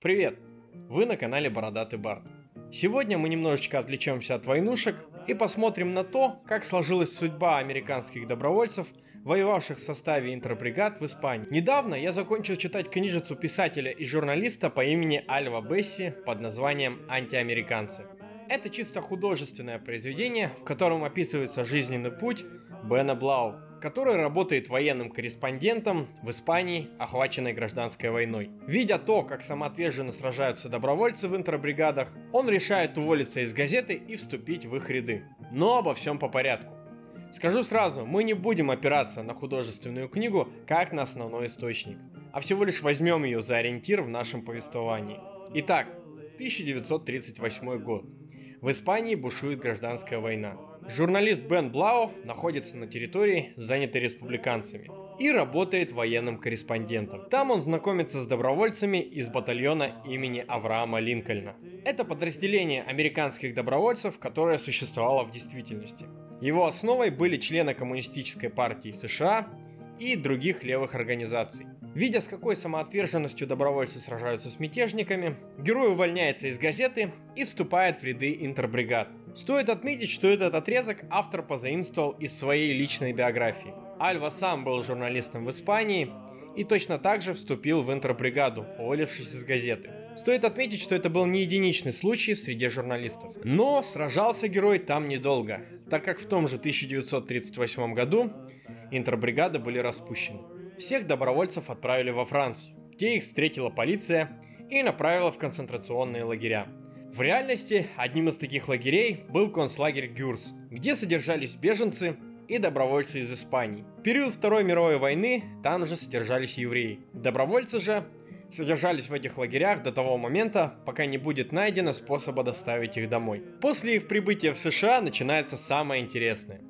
Привет! Вы на канале Бородатый Барт. Сегодня мы немножечко отвлечемся от войнушек и посмотрим на то, как сложилась судьба американских добровольцев, воевавших в составе интербригад в Испании. Недавно я закончил читать книжицу писателя и журналиста по имени Альва Бесси под названием «Антиамериканцы». Это чисто художественное произведение, в котором описывается жизненный путь Бена Блау, который работает военным корреспондентом в Испании, охваченной гражданской войной. Видя то, как самоотверженно сражаются добровольцы в интербригадах, он решает уволиться из газеты и вступить в их ряды. Но обо всем по порядку. Скажу сразу, мы не будем опираться на художественную книгу как на основной источник, а всего лишь возьмем ее за ориентир в нашем повествовании. Итак, 1938 год. В Испании бушует гражданская война. Журналист Бен Блау находится на территории, занятой республиканцами, и работает военным корреспондентом. Там он знакомится с добровольцами из батальона имени Авраама Линкольна. Это подразделение американских добровольцев, которое существовало в действительности. Его основой были члены Коммунистической партии США и других левых организаций. Видя, с какой самоотверженностью добровольцы сражаются с мятежниками, герой увольняется из газеты и вступает в ряды интербригад. Стоит отметить, что этот отрезок автор позаимствовал из своей личной биографии. Альва сам был журналистом в Испании и точно так же вступил в интербригаду, уволившись из газеты. Стоит отметить, что это был не единичный случай среди журналистов. Но сражался герой там недолго, так как в том же 1938 году интербригады были распущены. Всех добровольцев отправили во Францию, где их встретила полиция и направила в концентрационные лагеря. В реальности одним из таких лагерей был концлагерь Гюрс, где содержались беженцы и добровольцы из Испании. В период Второй мировой войны там же содержались евреи. Добровольцы же содержались в этих лагерях до того момента, пока не будет найдено способа доставить их домой. После их прибытия в США начинается самое интересное.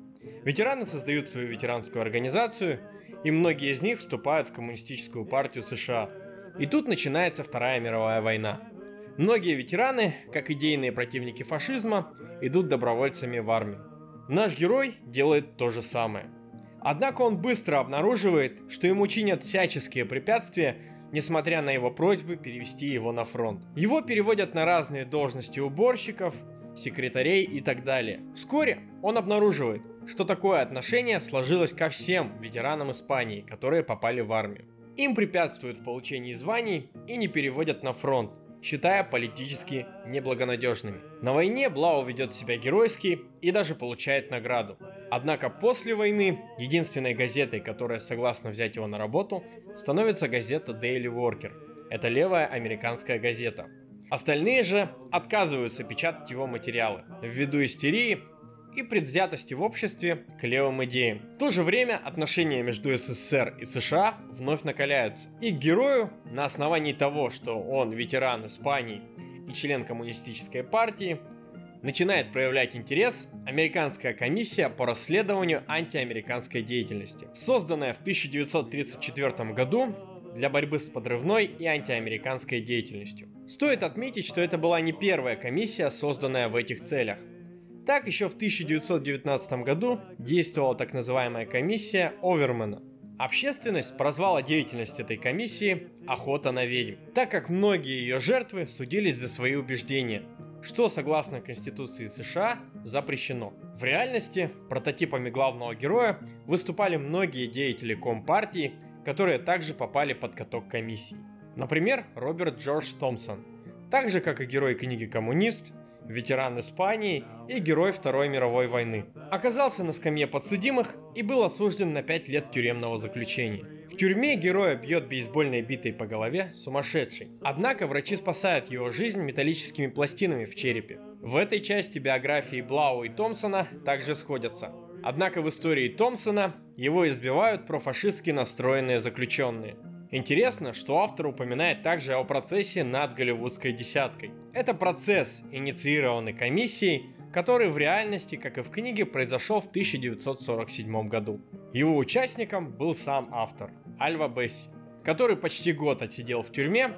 Ветераны создают свою ветеранскую организацию, и многие из них вступают в коммунистическую партию США. И тут начинается Вторая мировая война. Многие ветераны, как идейные противники фашизма, идут добровольцами в армию. Наш герой делает то же самое. Однако он быстро обнаруживает, что ему чинят всяческие препятствия, несмотря на его просьбы перевести его на фронт. Его переводят на разные должности уборщиков, секретарей и так далее. Вскоре он обнаруживает, что такое отношение сложилось ко всем ветеранам Испании, которые попали в армию. Им препятствуют в получении званий и не переводят на фронт, считая политически неблагонадежными. На войне Блау ведет себя геройски и даже получает награду. Однако после войны единственной газетой, которая согласна взять его на работу, становится газета Daily Worker. Это левая американская газета. Остальные же отказываются печатать его материалы ввиду истерии и предвзятости в обществе к левым идеям. В то же время отношения между СССР и США вновь накаляются. И герою на основании того, что он ветеран Испании и член коммунистической партии, начинает проявлять интерес Американская комиссия по расследованию антиамериканской деятельности, созданная в 1934 году для борьбы с подрывной и антиамериканской деятельностью. Стоит отметить, что это была не первая комиссия, созданная в этих целях. Так, еще в 1919 году действовала так называемая комиссия Овермана. Общественность прозвала деятельность этой комиссии «охота на ведьм», так как многие ее жертвы судились за свои убеждения, что, согласно Конституции США, запрещено. В реальности прототипами главного героя выступали многие деятели Компартии, которые также попали под каток комиссии. Например, Роберт Джордж Томпсон. Так же, как и герой книги «Коммунист», ветеран Испании и герой Второй мировой войны. Оказался на скамье подсудимых и был осужден на 5 лет тюремного заключения. В тюрьме героя бьет бейсбольной битой по голове сумасшедший. Однако врачи спасают его жизнь металлическими пластинами в черепе. В этой части биографии Блау и Томпсона также сходятся. Однако в истории Томпсона его избивают профашистски настроенные заключенные – Интересно, что автор упоминает также о процессе над голливудской десяткой. Это процесс, инициированный комиссией, который в реальности, как и в книге, произошел в 1947 году. Его участником был сам автор, Альва Бесси, который почти год отсидел в тюрьме,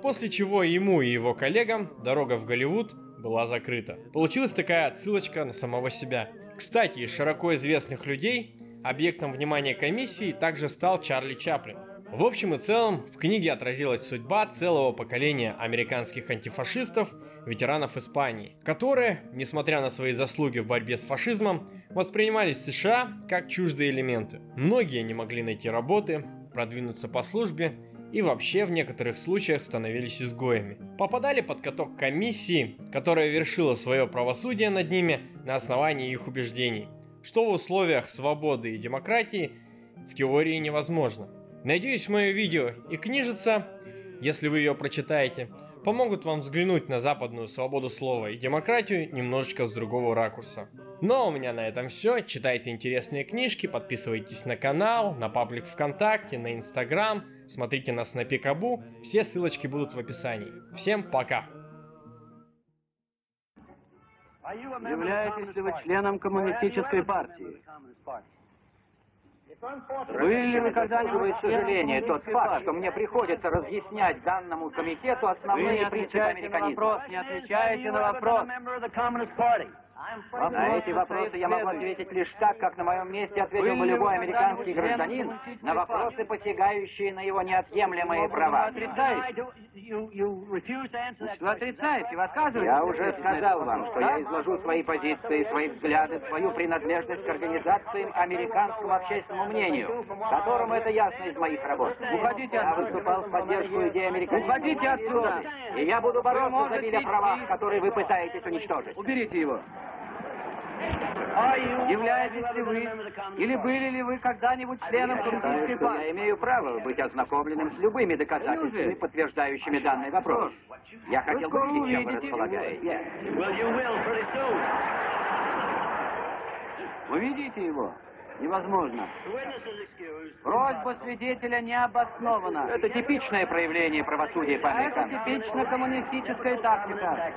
после чего ему и его коллегам дорога в Голливуд была закрыта. Получилась такая отсылочка на самого себя. Кстати, из широко известных людей объектом внимания комиссии также стал Чарли Чаплин – В общем и целом, в книге отразилась судьба целого поколения американских антифашистов, ветеранов Испании, которые, несмотря на свои заслуги в борьбе с фашизмом, воспринимались США как чуждые элементы. Многие не могли найти работы, продвинуться по службе и вообще в некоторых случаях становились изгоями. Попадали под каток комиссии, которая вершила свое правосудие над ними на основании их убеждений, что в условиях свободы и демократии в теории невозможно. Надеюсь, мое видео и книжица, если вы ее прочитаете, помогут вам взглянуть на западную свободу слова и демократию немножечко с другого ракурса. Ну а у меня на этом все. Читайте интересные книжки, подписывайтесь на канал, на паблик ВКонтакте, на Инстаграм, смотрите нас на Пикабу. Все ссылочки будут в описании. Всем пока! Являетесь ли вы членом коммунистической партии? Были ли к сожалению, тот факт, что мне приходится разъяснять данному комитету основные принципы американизма? не отвечаете на вопрос. На эти вопросы я могу ответить лишь так, как на моем месте ответил бы любой американский гражданин на вопросы, посягающие на его неотъемлемые права. Вы отрицаете, вы отказываетесь? Я уже сказал вам, что я изложу свои позиции, свои взгляды, свою принадлежность к организациям американскому общественному мнению, которому это ясно из моих работ. Уходите Я выступал в поддержку идеи американизма. Уходите отсюда. И я буду бороться за правах, идти. которые вы пытаетесь уничтожить. Уберите его. Являетесь ли вы или были ли вы когда-нибудь членом коммунистической что я партии? имею право быть ознакомленным с любыми доказательствами, подтверждающими данный вопрос. Я хотел бы видеть, чем вы располагаете. Вы видите его? Невозможно. Просьба свидетеля не обоснована. Это типичное проявление правосудия по Это американски. типично коммунистическая тактика.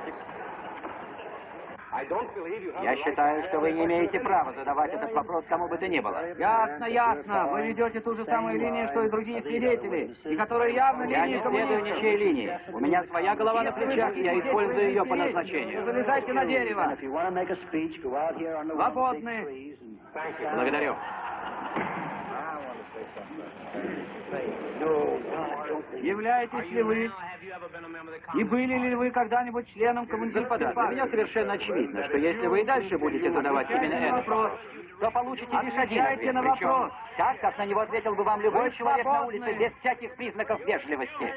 Я считаю, что вы не имеете права задавать этот вопрос кому бы то ни было. Ясно, ясно. Вы ведете ту же самую линию, что и другие свидетели, и которые явно Я не линии следую коммунистов. ничьей линии. У меня своя голова на плечах, и я использую ее по назначению. Залезайте на дерево. Свободны. Благодарю. Являетесь ли вы и были ли вы когда-нибудь членом Господа, для меня совершенно очевидно, что если вы и дальше будете задавать именно этот вопрос, то получите лишь один Отвечайте ответ. на вопрос. так, как на него ответил бы вам любой Вы человек на улице без всяких признаков вежливости.